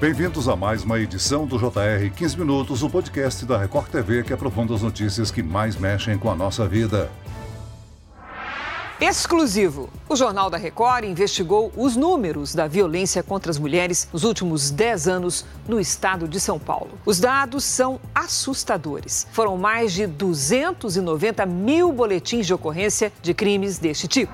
Bem-vindos a mais uma edição do JR 15 Minutos, o podcast da Record TV que aprofunda as notícias que mais mexem com a nossa vida. Exclusivo. O Jornal da Record investigou os números da violência contra as mulheres nos últimos 10 anos no estado de São Paulo. Os dados são assustadores. Foram mais de 290 mil boletins de ocorrência de crimes deste tipo.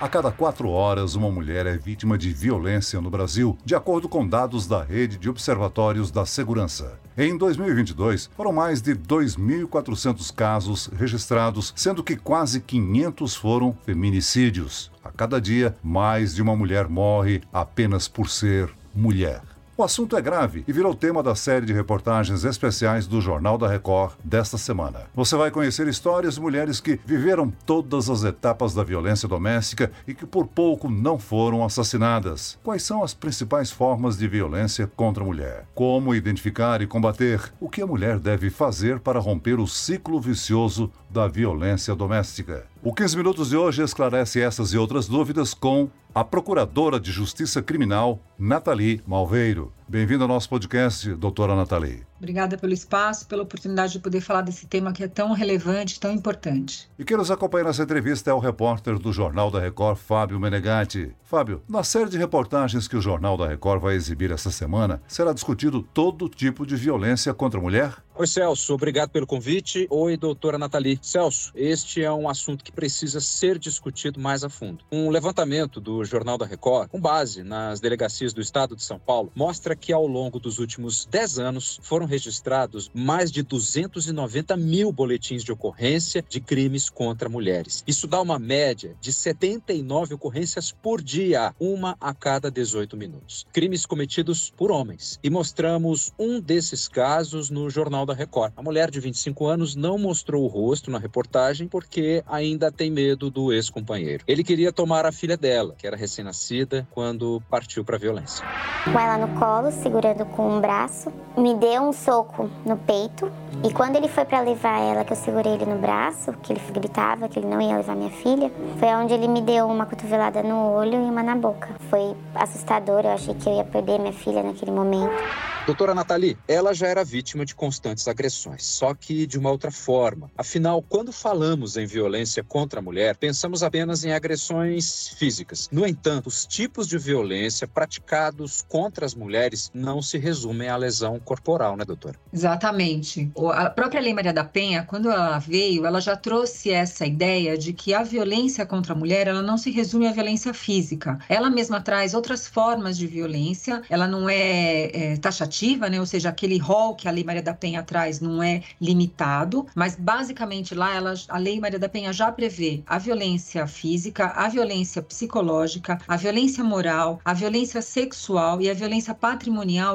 A cada quatro horas, uma mulher é vítima de violência no Brasil, de acordo com dados da Rede de Observatórios da Segurança. Em 2022, foram mais de 2.400 casos registrados, sendo que quase 500 foram feminicídios. A cada dia, mais de uma mulher morre apenas por ser mulher. O assunto é grave e virou tema da série de reportagens especiais do Jornal da Record desta semana. Você vai conhecer histórias de mulheres que viveram todas as etapas da violência doméstica e que por pouco não foram assassinadas. Quais são as principais formas de violência contra a mulher? Como identificar e combater? O que a mulher deve fazer para romper o ciclo vicioso da violência doméstica? O 15 Minutos de hoje esclarece essas e outras dúvidas com a Procuradora de Justiça Criminal, Nathalie Malveiro. Bem-vindo ao nosso podcast, doutora Nathalie. Obrigada pelo espaço, pela oportunidade de poder falar desse tema que é tão relevante, tão importante. E quem nos acompanha nessa entrevista é o repórter do Jornal da Record, Fábio Menegatti. Fábio, na série de reportagens que o Jornal da Record vai exibir essa semana, será discutido todo tipo de violência contra a mulher? Oi, Celso, obrigado pelo convite. Oi, doutora Nathalie. Celso, este é um assunto que precisa ser discutido mais a fundo. Um levantamento do Jornal da Record, com base nas delegacias do Estado de São Paulo, mostra que ao longo dos últimos 10 anos foram registrados mais de 290 mil boletins de ocorrência de crimes contra mulheres. Isso dá uma média de 79 ocorrências por dia, uma a cada 18 minutos. Crimes cometidos por homens. E mostramos um desses casos no Jornal da Record. A mulher de 25 anos não mostrou o rosto na reportagem porque ainda tem medo do ex-companheiro. Ele queria tomar a filha dela, que era recém-nascida, quando partiu para a violência. Com ela no colo, segurando com um braço, me deu um soco no peito. E quando ele foi para levar ela, que eu segurei ele no braço, que ele gritava que ele não ia levar minha filha, foi onde ele me deu uma cotovelada no olho e uma na boca. Foi assustador, eu achei que eu ia perder minha filha naquele momento. Doutora Nathalie, ela já era vítima de constantes agressões, só que de uma outra forma. Afinal, quando falamos em violência contra a mulher, pensamos apenas em agressões físicas. No entanto, os tipos de violência praticados contra as mulheres não se resumem à lesão corporal, né, doutora? Exatamente. A própria Lei Maria da Penha, quando ela veio, ela já trouxe essa ideia de que a violência contra a mulher, ela não se resume à violência física. Ela mesma traz outras formas de violência, ela não é, é taxativa né? Ou seja, aquele rol que a Lei Maria da Penha traz não é limitado, mas basicamente lá ela, a Lei Maria da Penha já prevê a violência física, a violência psicológica, a violência moral, a violência sexual e a violência patrimonial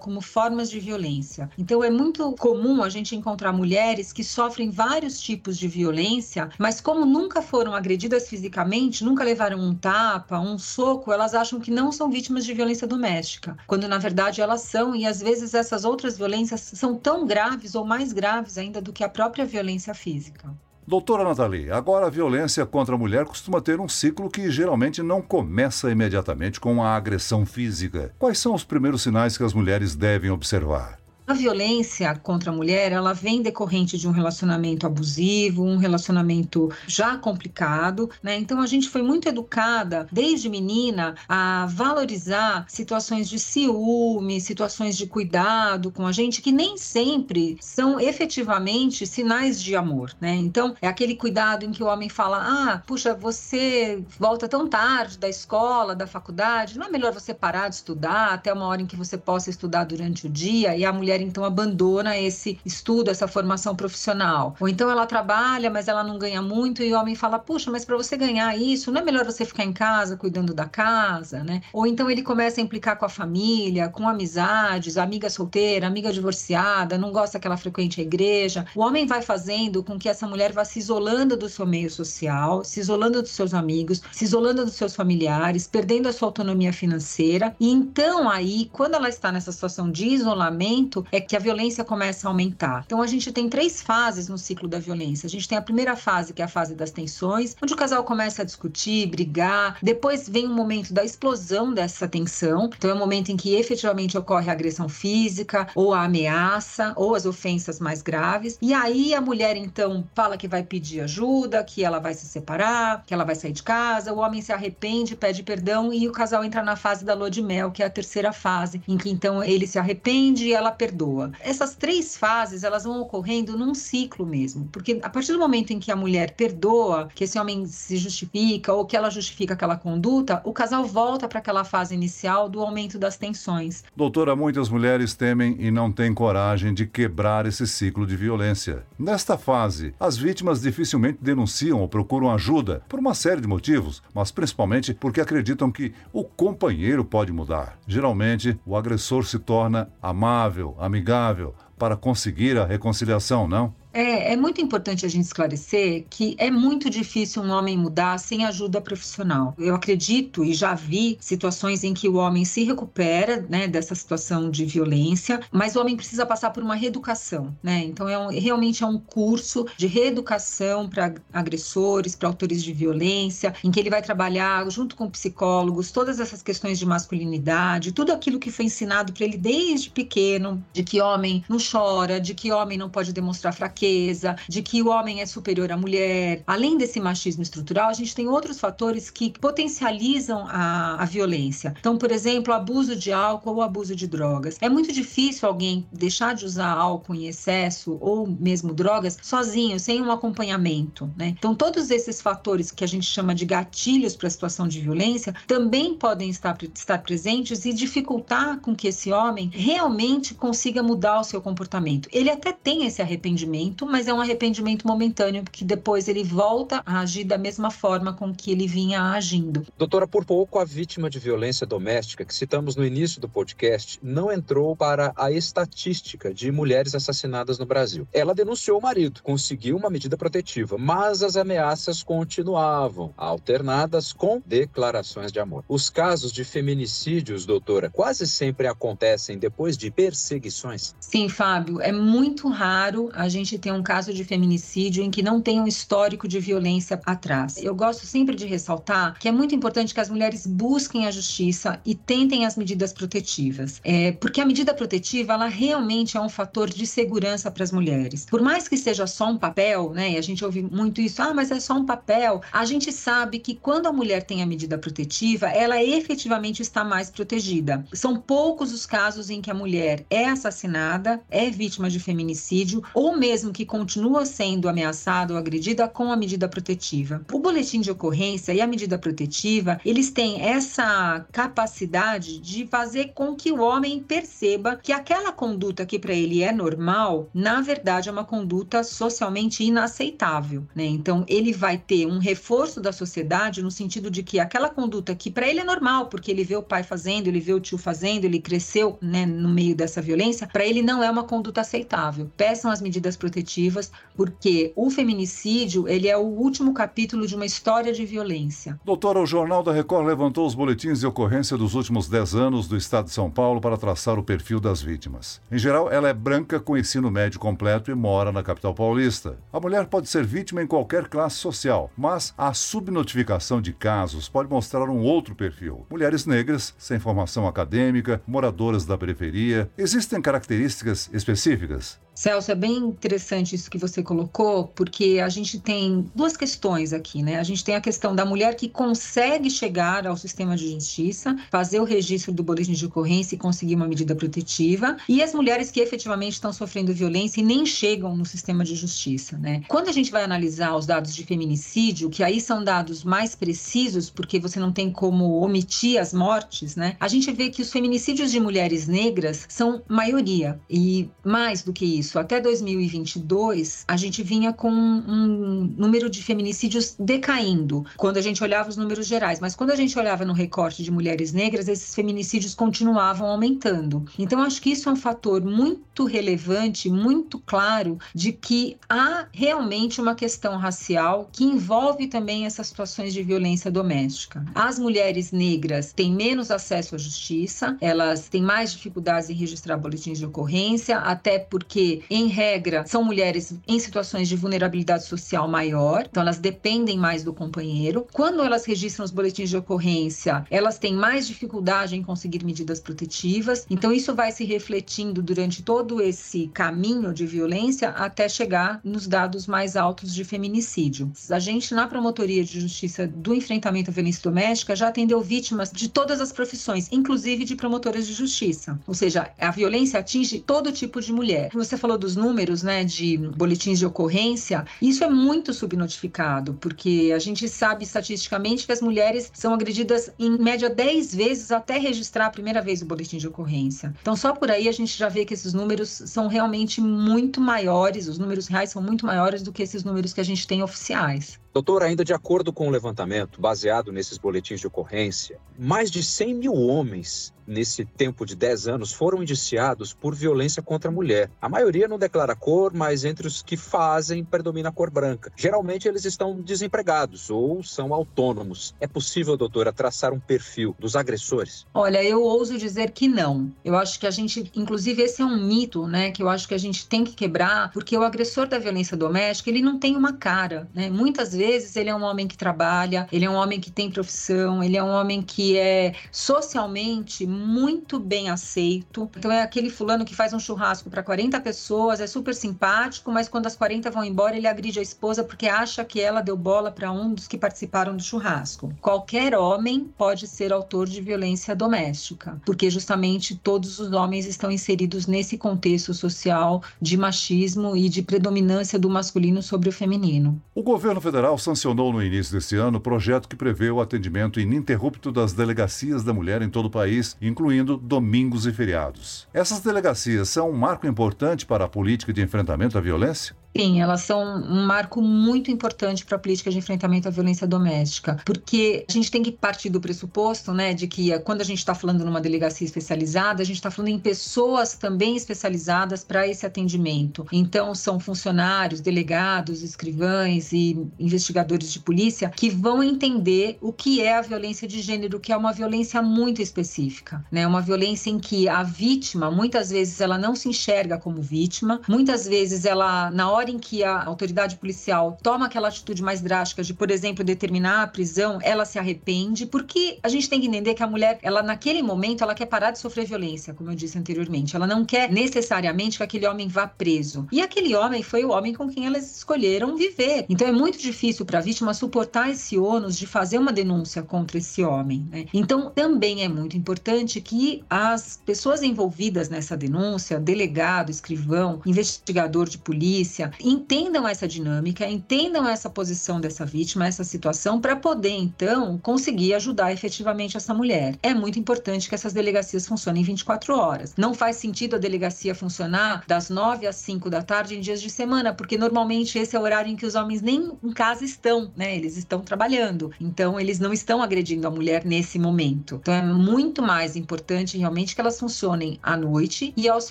como formas de violência. Então é muito comum a gente encontrar mulheres que sofrem vários tipos de violência, mas como nunca foram agredidas fisicamente, nunca levaram um tapa, um soco, elas acham que não são vítimas de violência doméstica, quando na verdade elas são e às vezes essas outras violências são tão graves ou mais graves ainda do que a própria violência física. Doutora Nathalie, agora a violência contra a mulher costuma ter um ciclo que geralmente não começa imediatamente com a agressão física. Quais são os primeiros sinais que as mulheres devem observar? A violência contra a mulher, ela vem decorrente de um relacionamento abusivo, um relacionamento já complicado, né? Então a gente foi muito educada desde menina a valorizar situações de ciúme, situações de cuidado com a gente que nem sempre são efetivamente sinais de amor, né? Então é aquele cuidado em que o homem fala: "Ah, puxa, você volta tão tarde da escola, da faculdade, não é melhor você parar de estudar até uma hora em que você possa estudar durante o dia?" E a mulher mulher então abandona esse estudo, essa formação profissional. Ou então ela trabalha, mas ela não ganha muito e o homem fala: "Puxa, mas para você ganhar isso, não é melhor você ficar em casa cuidando da casa, né?" Ou então ele começa a implicar com a família, com amizades, amiga solteira, amiga divorciada, não gosta que ela frequente a igreja. O homem vai fazendo com que essa mulher vá se isolando do seu meio social, se isolando dos seus amigos, se isolando dos seus familiares, perdendo a sua autonomia financeira. E então aí, quando ela está nessa situação de isolamento, é que a violência começa a aumentar. Então a gente tem três fases no ciclo da violência. A gente tem a primeira fase, que é a fase das tensões, onde o casal começa a discutir, brigar, depois vem um momento da explosão dessa tensão. Então é o momento em que efetivamente ocorre a agressão física ou a ameaça ou as ofensas mais graves. E aí a mulher então fala que vai pedir ajuda, que ela vai se separar, que ela vai sair de casa, o homem se arrepende, pede perdão e o casal entra na fase da lua de mel, que é a terceira fase, em que então ele se arrepende e ela perdoa. Essas três fases, elas vão ocorrendo num ciclo mesmo, porque a partir do momento em que a mulher perdoa, que esse homem se justifica ou que ela justifica aquela conduta, o casal volta para aquela fase inicial do aumento das tensões. Doutora, muitas mulheres temem e não têm coragem de quebrar esse ciclo de violência. Nesta fase, as vítimas dificilmente denunciam ou procuram ajuda por uma série de motivos, mas principalmente porque acreditam que o companheiro pode mudar. Geralmente, o agressor se torna amável, amigável, para conseguir a reconciliação, não? É, é muito importante a gente esclarecer que é muito difícil um homem mudar sem ajuda profissional. Eu acredito e já vi situações em que o homem se recupera né, dessa situação de violência, mas o homem precisa passar por uma reeducação. Né? Então, é um, realmente é um curso de reeducação para agressores, para autores de violência, em que ele vai trabalhar junto com psicólogos todas essas questões de masculinidade, tudo aquilo que foi ensinado para ele desde pequeno, de que homem não chora, de que homem não pode demonstrar fraqueza fraqueza, de que o homem é superior à mulher. Além desse machismo estrutural, a gente tem outros fatores que potencializam a, a violência. Então, por exemplo, abuso de álcool ou abuso de drogas. É muito difícil alguém deixar de usar álcool em excesso ou mesmo drogas sozinho, sem um acompanhamento, né? Então, todos esses fatores que a gente chama de gatilhos para a situação de violência também podem estar, estar presentes e dificultar com que esse homem realmente consiga mudar o seu comportamento. Ele até tem esse arrependimento arrependimento, mas é um arrependimento momentâneo, porque depois ele volta a agir da mesma forma com que ele vinha agindo. Doutora, por pouco a vítima de violência doméstica, que citamos no início do podcast, não entrou para a estatística de mulheres assassinadas no Brasil. Ela denunciou o marido, conseguiu uma medida protetiva, mas as ameaças continuavam, alternadas com declarações de amor. Os casos de feminicídios, doutora, quase sempre acontecem depois de perseguições? Sim, Fábio, é muito raro a gente tem um caso de feminicídio em que não tem um histórico de violência atrás. Eu gosto sempre de ressaltar que é muito importante que as mulheres busquem a justiça e tentem as medidas protetivas, é, porque a medida protetiva ela realmente é um fator de segurança para as mulheres. Por mais que seja só um papel, né? E a gente ouve muito isso, ah, mas é só um papel. A gente sabe que quando a mulher tem a medida protetiva, ela efetivamente está mais protegida. São poucos os casos em que a mulher é assassinada, é vítima de feminicídio ou mesmo mesmo que continua sendo ameaçado ou agredida com a medida protetiva. O boletim de ocorrência e a medida protetiva, eles têm essa capacidade de fazer com que o homem perceba que aquela conduta que para ele é normal, na verdade é uma conduta socialmente inaceitável, né? Então ele vai ter um reforço da sociedade no sentido de que aquela conduta que para ele é normal, porque ele vê o pai fazendo, ele vê o tio fazendo, ele cresceu, né, no meio dessa violência, para ele não é uma conduta aceitável. Peçam as medidas protetivas protetivas, porque o feminicídio ele é o último capítulo de uma história de violência. Doutora, o Jornal da Record levantou os boletins de ocorrência dos últimos 10 anos do Estado de São Paulo para traçar o perfil das vítimas. Em geral, ela é branca com ensino médio completo e mora na capital paulista. A mulher pode ser vítima em qualquer classe social, mas a subnotificação de casos pode mostrar um outro perfil. Mulheres negras, sem formação acadêmica, moradoras da periferia. Existem características específicas? Celso, é bem interessante isso que você colocou, porque a gente tem duas questões aqui, né? A gente tem a questão da mulher que consegue chegar ao sistema de justiça, fazer o registro do boletim de ocorrência e conseguir uma medida protetiva, e as mulheres que efetivamente estão sofrendo violência e nem chegam no sistema de justiça, né? Quando a gente vai analisar os dados de feminicídio, que aí são dados mais precisos, porque você não tem como omitir as mortes, né? A gente vê que os feminicídios de mulheres negras são maioria, e mais do que isso isso, até 2022, a gente vinha com um número de feminicídios decaindo, quando a gente olhava os números gerais. Mas quando a gente olhava no recorte de mulheres negras, esses feminicídios continuavam aumentando. Então, acho que isso é um fator muito relevante, muito claro, de que há realmente uma questão racial que envolve também essas situações de violência doméstica. As mulheres negras têm menos acesso à justiça, elas têm mais dificuldades em registrar boletins de ocorrência, até porque, em regra, são mulheres em situações de vulnerabilidade social maior, então elas dependem mais do companheiro. Quando elas registram os boletins de ocorrência, elas têm mais dificuldade em conseguir medidas protetivas, então isso vai se refletindo durante todo esse caminho de violência até chegar nos dados mais altos de feminicídio. A gente, na Promotoria de Justiça do Enfrentamento à Violência Doméstica, já atendeu vítimas de todas as profissões, inclusive de promotoras de justiça. Ou seja, a violência atinge todo tipo de mulher. Você falou dos números, né, de boletins de ocorrência, isso é muito subnotificado, porque a gente sabe estatisticamente que as mulheres são agredidas em média 10 vezes até registrar a primeira vez o boletim de ocorrência. Então, só por aí a gente já vê que esses números são realmente muito maiores, os números reais são muito maiores do que esses números que a gente tem oficiais. Doutor, ainda de acordo com o levantamento, baseado nesses boletins de ocorrência, mais de 100 mil homens nesse tempo de 10 anos foram indiciados por violência contra a mulher. A maioria não declara cor, mas entre os que fazem predomina a cor branca. Geralmente eles estão desempregados ou são autônomos. É possível, doutora, traçar um perfil dos agressores? Olha, eu ouso dizer que não. Eu acho que a gente, inclusive esse é um mito, né, que eu acho que a gente tem que quebrar, porque o agressor da violência doméstica, ele não tem uma cara, né? Muitas vezes ele é um homem que trabalha, ele é um homem que tem profissão, ele é um homem que é socialmente muito bem aceito. Então é aquele fulano que faz um churrasco para 40 pessoas, é super simpático, mas quando as 40 vão embora, ele agride a esposa porque acha que ela deu bola para um dos que participaram do churrasco. Qualquer homem pode ser autor de violência doméstica, porque justamente todos os homens estão inseridos nesse contexto social de machismo e de predominância do masculino sobre o feminino. O governo federal sancionou no início deste ano o projeto que prevê o atendimento ininterrupto das delegacias da mulher em todo o país, incluindo domingos e feriados. Essas delegacias são um marco importante para a política de enfrentamento à violência? Sim, elas são um marco muito importante para a política de enfrentamento à violência doméstica, porque a gente tem que partir do pressuposto, né, de que eh, quando a gente está falando numa delegacia especializada, a gente está falando em pessoas também especializadas para esse atendimento. Então, são funcionários, delegados, escrivães e investigadores de polícia que vão entender o que é a violência de gênero, que é uma violência muito específica, né, uma violência em que a vítima, muitas vezes, ela não se enxerga como vítima, muitas vezes ela, na hora hora em que a autoridade policial toma aquela atitude mais drástica de, por exemplo, determinar a prisão, ela se arrepende, porque a gente tem que entender que a mulher, ela naquele momento, ela quer parar de sofrer violência, como eu disse anteriormente. Ela não quer necessariamente que aquele homem vá preso. E aquele homem foi o homem com quem elas escolheram viver. Então é muito difícil para a vítima suportar esse ônus de fazer uma denúncia contra esse homem. Né? Então também é muito importante que as pessoas envolvidas nessa denúncia, delegado, escrivão, investigador de polícia, entendam essa dinâmica, entendam essa posição dessa vítima, essa situação, para poder então conseguir ajudar efetivamente essa mulher. É muito importante que essas delegacias funcionem 24 horas. Não faz sentido a delegacia funcionar das 9 às 5 da tarde em dias de semana, porque normalmente esse é o horário em que os homens nem em casa estão, né? Eles estão trabalhando. Então, eles não estão agredindo a mulher nesse momento. Então, é muito mais importante realmente que elas funcionem à noite e aos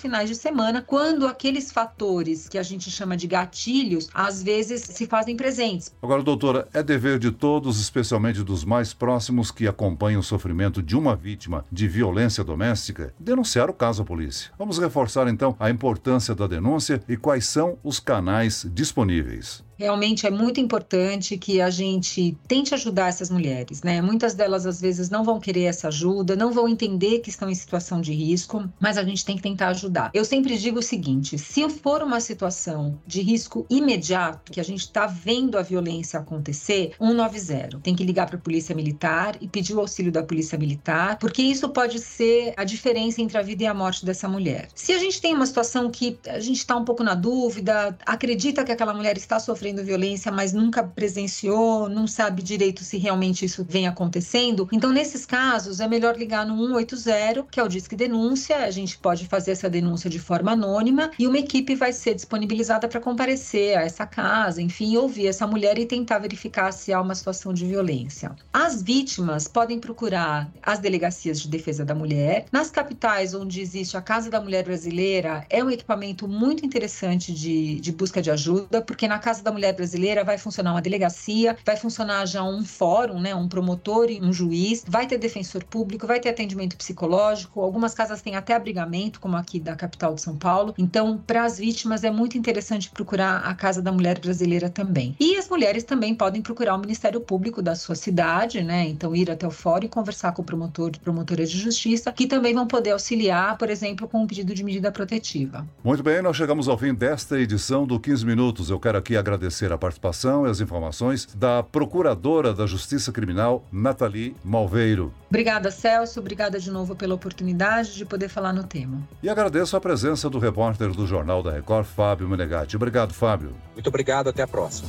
finais de semana, quando aqueles fatores que a gente chama de gatilhos, às vezes se fazem presentes. Agora, doutora, é dever de todos, especialmente dos mais próximos que acompanham o sofrimento de uma vítima de violência doméstica, denunciar o caso à polícia. Vamos reforçar então a importância da denúncia e quais são os canais disponíveis. Realmente é muito importante que a gente tente ajudar essas mulheres, né? Muitas delas às vezes não vão querer essa ajuda, não vão entender que estão em situação de risco, mas a gente tem que tentar ajudar. Eu sempre digo o seguinte: se for uma situação de risco imediato, que a gente está vendo a violência acontecer, 190. Tem que ligar para a Polícia Militar e pedir o auxílio da Polícia Militar, porque isso pode ser a diferença entre a vida e a morte dessa mulher. Se a gente tem uma situação que a gente está um pouco na dúvida, acredita que aquela mulher está sofrendo sofrendo violência, mas nunca presenciou, não sabe direito se realmente isso vem acontecendo. Então, nesses casos, é melhor ligar no 180, que é o Disque Denúncia. A gente pode fazer essa denúncia de forma anônima e uma equipe vai ser disponibilizada para comparecer a essa casa, enfim, ouvir essa mulher e tentar verificar se há uma situação de violência. As vítimas podem procurar as delegacias de defesa da mulher. Nas capitais onde existe a Casa da Mulher Brasileira, é um equipamento muito interessante de, de busca de ajuda, porque na Casa da Mulher Brasileira vai funcionar uma delegacia, vai funcionar já um fórum, né, um promotor e um juiz, vai ter defensor público, vai ter atendimento psicológico, algumas casas têm até abrigamento, como aqui da capital de São Paulo. Então, para as vítimas é muito interessante procurar a Casa da Mulher Brasileira também. E as mulheres também podem procurar o Ministério Público da sua cidade, né? Então ir até o fórum e conversar com o promotor promotora de justiça, que também vão poder auxiliar, por exemplo, com um pedido de medida protetiva. Muito bem, nós chegamos ao fim desta edição do 15 Minutos. Eu quero aqui agradecer a participação e as informações da Procuradora da Justiça Criminal, Nathalie Malveiro. Obrigada, Celso. Obrigada de novo pela oportunidade de poder falar no tema. E agradeço a presença do repórter do Jornal da Record, Fábio Menegatti. Obrigado, Fábio. Muito obrigado, até a próxima.